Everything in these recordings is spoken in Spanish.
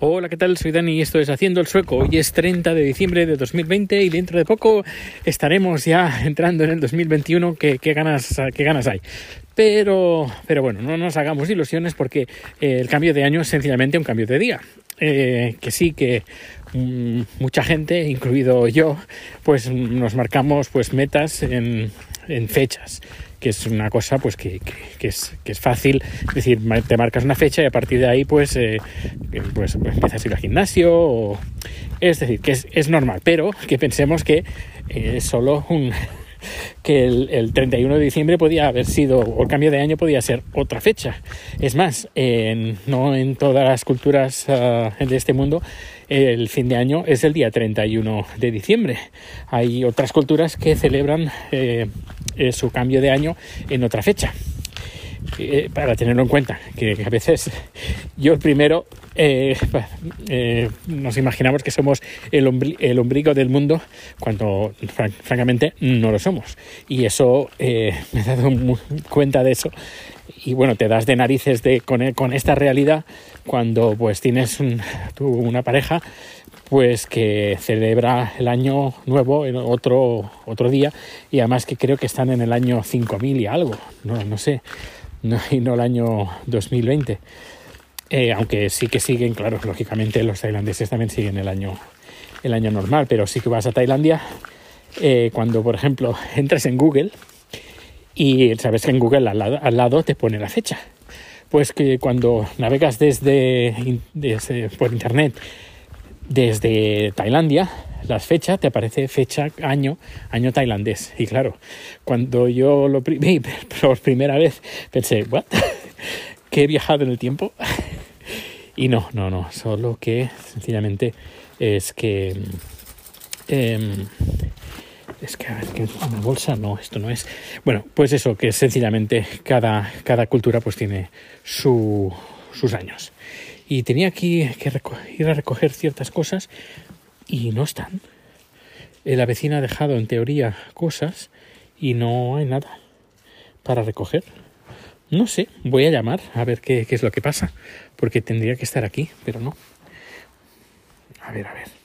Hola, ¿qué tal? Soy Dani y esto es Haciendo el Sueco. Hoy es 30 de diciembre de 2020 y dentro de poco estaremos ya entrando en el 2021. ¿Qué, qué ganas, qué ganas hay? Pero, pero bueno, no nos hagamos ilusiones porque eh, el cambio de año es sencillamente un cambio de día. Eh, que sí que mm, mucha gente, incluido yo, pues nos marcamos pues metas en, en fechas que es una cosa pues que, que, que, es, que, es, fácil, es decir, te marcas una fecha y a partir de ahí pues, eh, pues, pues, empiezas a ir al gimnasio, o, es decir, que es, es, normal, pero que pensemos que eh, solo un que el, el, 31 de diciembre podía haber sido, o el cambio de año podía ser otra fecha. Es más, en, no en todas las culturas uh, de este mundo el fin de año es el día 31 de diciembre. Hay otras culturas que celebran eh, eh, su cambio de año en otra fecha. Eh, para tenerlo en cuenta, que, a veces yo primero eh, eh, nos imaginamos que somos el, ombli el, ombligo del mundo cuando fran francamente no lo somos. Y eso me he dado cuenta de eso. Y bueno, te das de narices de, con, con esta realidad cuando pues tienes un, tú, una pareja pues que celebra el año nuevo en otro, otro día y además que creo que están en el año 5000 y algo, no, no sé, y no el año 2020. Eh, aunque sí que siguen, claro, lógicamente los tailandeses también siguen el año, el año normal, pero sí que vas a Tailandia eh, cuando, por ejemplo, entras en Google y sabes que en Google al lado te pone la fecha. Pues que cuando navegas desde, por internet desde Tailandia, las fechas, te aparece fecha, año, año tailandés. Y claro, cuando yo lo vi por primera vez, pensé, ¿what? ¿Que he viajado en el tiempo? y no, no, no, solo que sencillamente es que... Eh, es que a ver, que una bolsa, no, esto no es. Bueno, pues eso, que sencillamente cada, cada cultura pues tiene su, sus años y tenía aquí que ir a recoger ciertas cosas y no están. La vecina ha dejado en teoría cosas y no hay nada para recoger. No sé, voy a llamar a ver qué, qué es lo que pasa, porque tendría que estar aquí, pero no. A ver, a ver.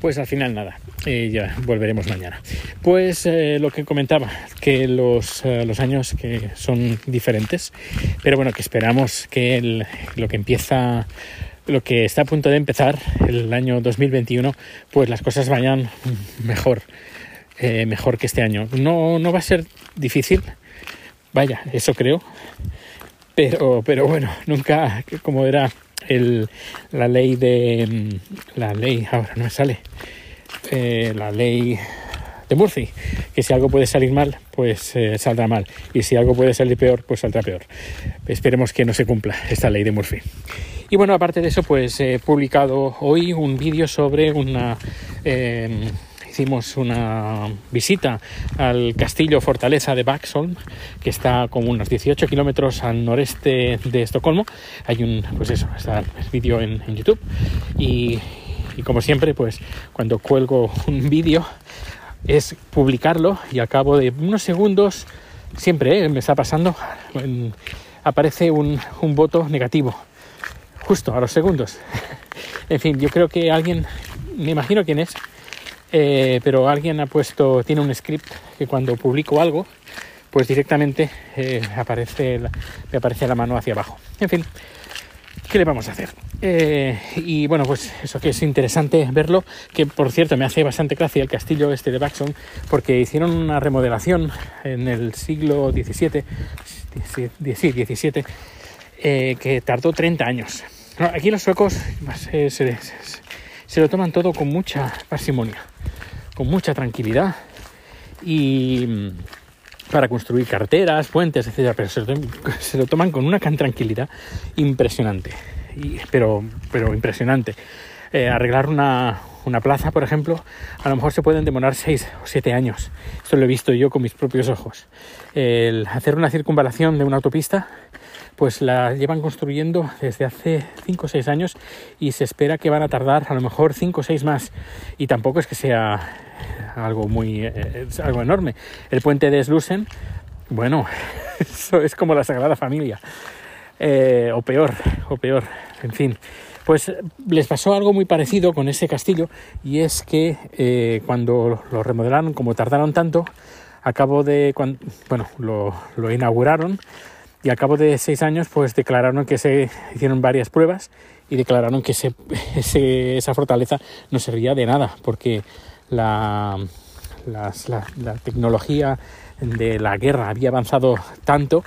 Pues al final nada, ya volveremos mañana. Pues eh, lo que comentaba, que los, eh, los, años que son diferentes, pero bueno, que esperamos que el, lo que empieza, lo que está a punto de empezar, el año 2021, pues las cosas vayan mejor, eh, mejor que este año. No, no va a ser difícil, vaya, eso creo, pero, pero bueno, nunca, como era el, la ley de la ley ahora no me sale eh, la ley de Murphy que si algo puede salir mal pues eh, saldrá mal y si algo puede salir peor pues saldrá peor. Esperemos que no se cumpla esta ley de Murphy. Y bueno aparte de eso pues he publicado hoy un vídeo sobre una eh, hicimos una visita al castillo fortaleza de Vaxholm, que está como unos 18 kilómetros al noreste de Estocolmo. Hay un, pues eso, está el vídeo en, YouTube. Y, y como siempre, pues cuando cuelgo un vídeo es publicarlo y al cabo de unos segundos, siempre ¿eh? me está pasando, aparece un, un voto negativo. Justo a los segundos. en fin, yo creo que alguien, me imagino quién es, eh, pero alguien ha puesto, tiene un script que cuando publico algo, pues directamente eh, aparece la, me aparece la mano hacia abajo. En fin, ¿qué le vamos a hacer? Eh, y bueno, pues eso que es interesante verlo, que por cierto me hace bastante gracia el castillo este de Baxon, porque hicieron una remodelación en el siglo XVII, XVII, que tardó 30 años. Aquí los suecos se, se, se lo toman todo con mucha parsimonia con mucha tranquilidad y mm, para construir carteras, puentes, etcétera, pero se lo, se lo toman con una tranquilidad impresionante, pero, pero impresionante. Eh, arreglar una, una plaza, por ejemplo, a lo mejor se pueden demorar seis o siete años. Esto lo he visto yo con mis propios ojos. El hacer una circunvalación de una autopista pues la llevan construyendo desde hace 5 o 6 años y se espera que van a tardar a lo mejor 5 o 6 más. Y tampoco es que sea algo muy eh, algo enorme. El puente de Slusen, bueno, eso es como la Sagrada Familia. Eh, o peor, o peor. en fin, pues les pasó algo muy parecido con ese castillo y es que eh, cuando lo remodelaron, como tardaron tanto, a cabo de, bueno, lo inauguraron y a cabo de seis años pues declararon que se hicieron varias pruebas y declararon que esa fortaleza no servía de nada porque la, tecnología de la guerra había avanzado tanto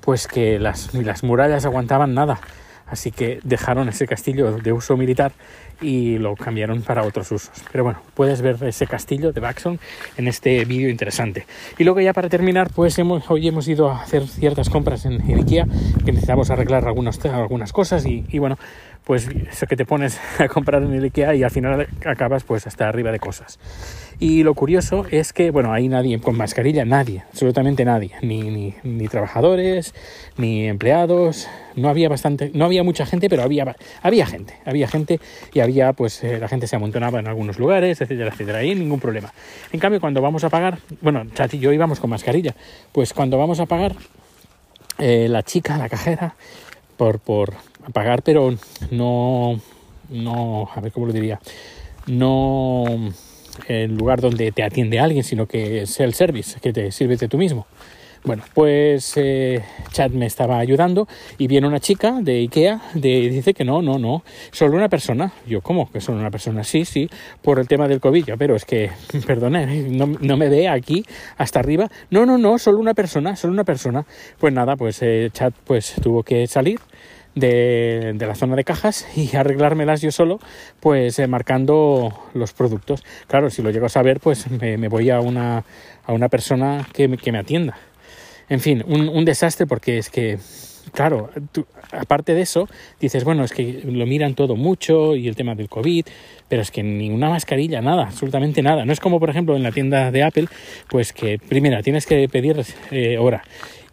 pues que las, las murallas aguantaban nada así que dejaron ese castillo de uso militar y lo cambiaron para otros usos. Pero bueno, puedes ver ese castillo de Baxon en este vídeo interesante. Y luego ya para terminar, pues hemos, hoy hemos ido a hacer ciertas compras en, Ikea, que necesitamos arreglar algunos, algunas cosas y, y bueno, pues eso que te pones a comprar en el Ikea y al final acabas pues hasta arriba de cosas. Y lo curioso es que, bueno, hay nadie con mascarilla, nadie, absolutamente nadie, ni, ni, trabajadores, ni empleados, no había bastante, no había mucha gente, pero había, había gente, había gente y había, pues eh, la gente se amontonaba en algunos lugares, etcétera, etcétera, ahí ningún problema. En cambio, cuando vamos a pagar, bueno, Chat y yo íbamos con mascarilla, pues cuando vamos a pagar, eh, la chica, la cajera, por, por pagar, pero no, no, a ver cómo lo diría, no el lugar donde te atiende alguien, sino que es el service, que te sirves de tú mismo. Bueno, pues eh, Chad me estaba ayudando y viene una chica de Ikea, de, dice que no, no, no, solo una persona. Yo, ¿cómo? Que solo una persona, sí, sí, por el tema del COVID, pero es que, perdone, no, no, me ve aquí hasta arriba. No, no, no, solo una persona, solo una persona. Pues nada, pues eh, Chad pues tuvo que salir. De, la zona de cajas y arreglármelas yo solo, pues eh, marcando los productos. Claro, si lo llego a saber, pues me, me voy a una, a una persona que que me atienda. En fin, un, desastre porque es que, claro, aparte de eso, dices, bueno, es que lo miran todo mucho y el tema del COVID, pero es que ni una mascarilla, nada, absolutamente nada. No es como, por ejemplo, en la tienda de Apple, pues que primero tienes que pedir eh, hora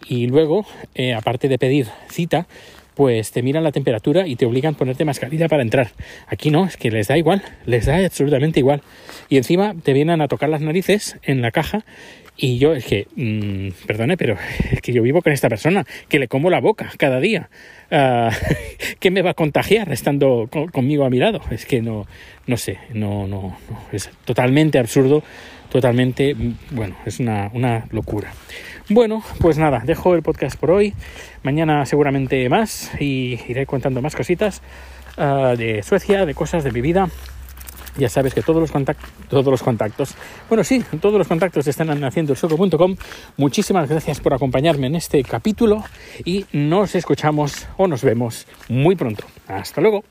y luego, eh, aparte de pedir cita, pues te miran la temperatura y te obligan a ponerte mascarilla para entrar. Aquí no, es que les da igual, les da absolutamente igual. Y encima te vienen a tocar las narices en la caja y yo es que, mmm, perdone, pero es que yo vivo con esta persona, que le como la boca cada día. Uh, ¿Qué me va a contagiar estando con, conmigo a mi lado? Es que no, no sé, no, no, no, es totalmente absurdo, totalmente, bueno, es una, una locura. Bueno, pues nada, dejo el podcast por hoy. Mañana seguramente más y iré contando más cositas uh, de Suecia, de cosas de mi vida. Ya sabes que todos los, contactos, todos los contactos, bueno, sí, todos los contactos están en haciendoelsoco.com. Muchísimas gracias por acompañarme en este capítulo y nos escuchamos o nos vemos muy pronto. Hasta luego.